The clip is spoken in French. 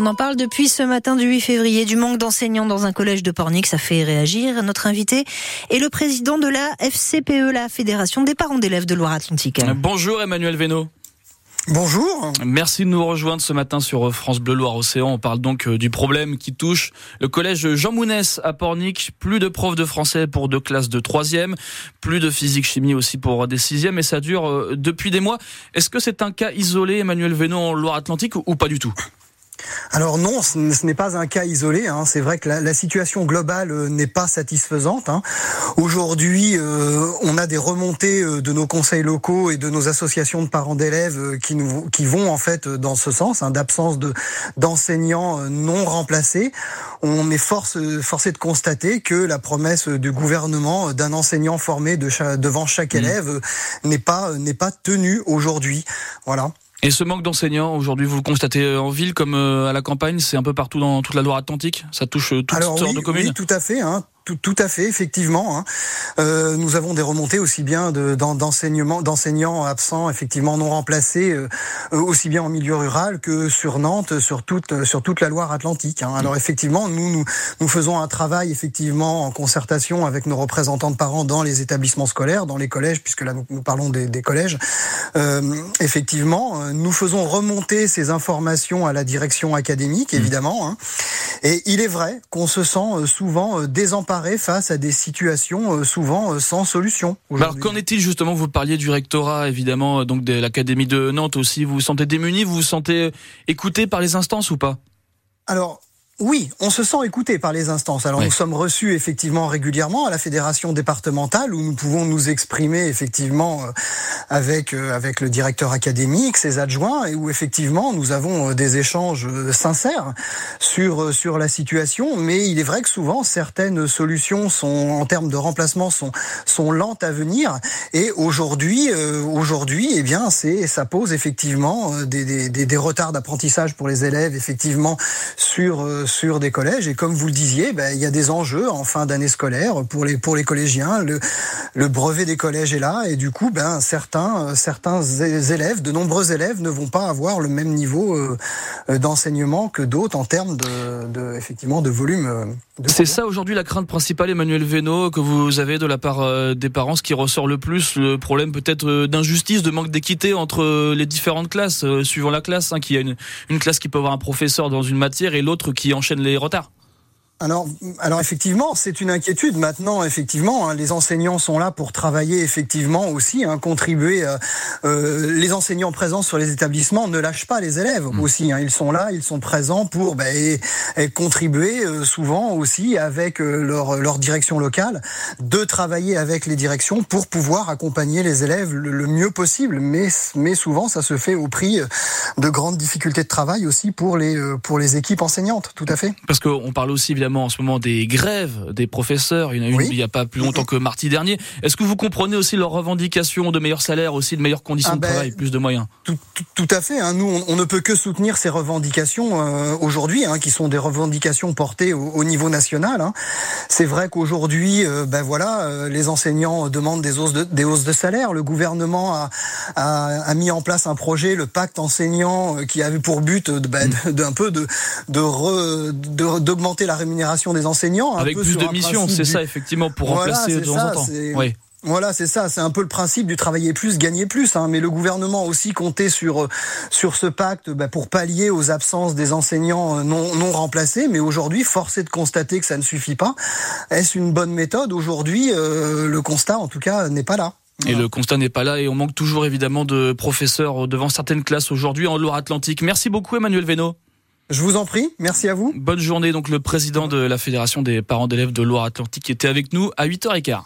On en parle depuis ce matin du 8 février du manque d'enseignants dans un collège de Pornic. Ça fait réagir. Notre invité est le président de la FCPE, la Fédération des parents d'élèves de Loire-Atlantique. Bonjour Emmanuel Veno. Bonjour. Merci de nous rejoindre ce matin sur France Bleu Loire Océan. On parle donc euh, du problème qui touche le collège Jean Mounès à Pornic. Plus de profs de français pour deux classes de troisième, plus de physique chimie aussi pour des sixièmes et ça dure euh, depuis des mois. Est-ce que c'est un cas isolé Emmanuel Veno en Loire-Atlantique ou pas du tout? Alors non, ce n'est pas un cas isolé. Hein. C'est vrai que la, situation globale euh, n'est pas satisfaisante. Hein. Aujourd'hui, euh, on a des remontées euh, de nos conseils locaux et de nos associations de parents d'élèves qui, nous, qui vont en fait dans ce sens, hein, d'absence de d'enseignants non remplacés. On est force, forcé de constater que la promesse du gouvernement d'un enseignant formé de devant chaque mmh. élève n'est pas n'est pas tenue aujourd'hui. Voilà. Et ce manque d'enseignants, aujourd'hui, vous le constatez euh, en ville comme euh, à la campagne, c'est un peu partout dans toute la Loire-Atlantique? Ça touche euh, toutes sortes de communes? Oui, tout à fait. Hein. Tout, à fait, effectivement. Hein. Euh, nous avons des remontées aussi bien d'enseignement, d'enseignants absents, effectivement non remplacés, euh, aussi bien en milieu rural que sur Nantes, sur toute sur toute la Loire-Atlantique. Hein. Alors effectivement, nous, nous nous faisons un travail effectivement en concertation avec nos représentants de parents dans les établissements scolaires, dans les collèges, puisque là nous, parlons des, des collèges. Euh, effectivement, nous faisons remonter ces informations à la direction académique, évidemment. Hein. Et il est vrai qu'on se sent souvent désemparé face à des situations euh, souvent euh, sans solution. Alors qu'en est-il justement Vous parliez du rectorat, évidemment, euh, donc de l'académie de Nantes aussi. Vous vous sentez démuni Vous vous sentez écouté par les instances ou pas? Alors, oui, on se sent écouté par les instances. Alors nous sommes reçus effectivement régulièrement à la fédération départementale où nous pouvons nous exprimer effectivement euh, avec euh, avec le directeur académique, ses adjoints et où effectivement nous avons euh, des échanges sincères sur sur la situation. Mais il est vrai que souvent certaines solutions sont en termes de remplacement sont sont lentes à venir et aujourd'hui aujourd'hui eh bien c'est ça pose effectivement des des, des, des retards d'apprentissage pour les élèves effectivement sur sur des collèges. Et comme vous le disiez, ben, il y a des enjeux en fin d'année scolaire pour les, pour les collégiens. Le, le brevet des collèges est là. Et du coup, ben, certains, euh, certains élèves, de nombreux élèves, ne vont pas avoir le même niveau euh, d'enseignement que d'autres en termes de, de, effectivement, de volume. Euh, C'est ça aujourd'hui la crainte principale, Emmanuel Veno, que vous avez de la part des parents, ce qui ressort le plus, le problème peut-être d'injustice, de manque d'équité entre les différentes classes, suivant la classe, hein, qui a une, une classe qui peut avoir un professeur dans une matière et l'autre qui enchaîne les retards. Alors, alors effectivement, c'est une inquiétude. Maintenant, effectivement, hein, les enseignants sont là pour travailler effectivement aussi, hein, contribuer. Euh, euh, les enseignants présents sur les établissements ne lâchent pas les élèves mmh. aussi. Hein, ils sont là, ils sont présents pour bah, et, contribuer euh, souvent aussi avec leur, leur direction locale, de travailler avec les directions pour pouvoir accompagner les élèves le, mieux possible. Mais, mais souvent, ça se fait au prix de grandes difficultés de travail aussi pour les pour les équipes enseignantes. Tout à fait. Parce qu'on parle aussi évidemment en ce moment des grèves des professeurs. Il y en a une il n'y a pas plus longtemps que mardi dernier. Est-ce que vous comprenez aussi leurs revendications de meilleurs salaires, aussi de meilleures conditions ah de ben, travail, plus de moyens? tout, à fait. Hein. Nous, on, ne peut que soutenir ces revendications euh, aujourd'hui, hein, qui sont des revendications portées au, niveau national. Hein. C'est vrai qu'aujourd'hui, euh, ben voilà, euh, les enseignants demandent des hausses de, des hausses de salaire. Le gouvernement a, a, mis en place un projet, le pacte enseignant, qui avait pour but ben, mm. d'un peu de d'augmenter la rémunération des enseignants. Avec plus de missions, c'est ça effectivement, pour remplacer de temps en temps. Oui. Voilà, c'est ça, c'est un peu le principe du travailler plus, gagner plus. Hein. Mais le gouvernement aussi comptait sur sur ce pacte bah, pour pallier aux absences des enseignants euh, non, non remplacés. Mais aujourd'hui, force est de constater que ça ne suffit pas. Est-ce une bonne méthode? Aujourd'hui, euh, le constat, en tout cas, n'est pas là. Et le constat n'est pas là et on manque toujours évidemment de professeurs devant certaines classes aujourd'hui en Loire-Atlantique. Merci beaucoup Emmanuel Veno. Je vous en prie, merci à vous. Bonne journée. Donc le président de la Fédération des parents d'élèves de Loire-Atlantique était avec nous à 8h15.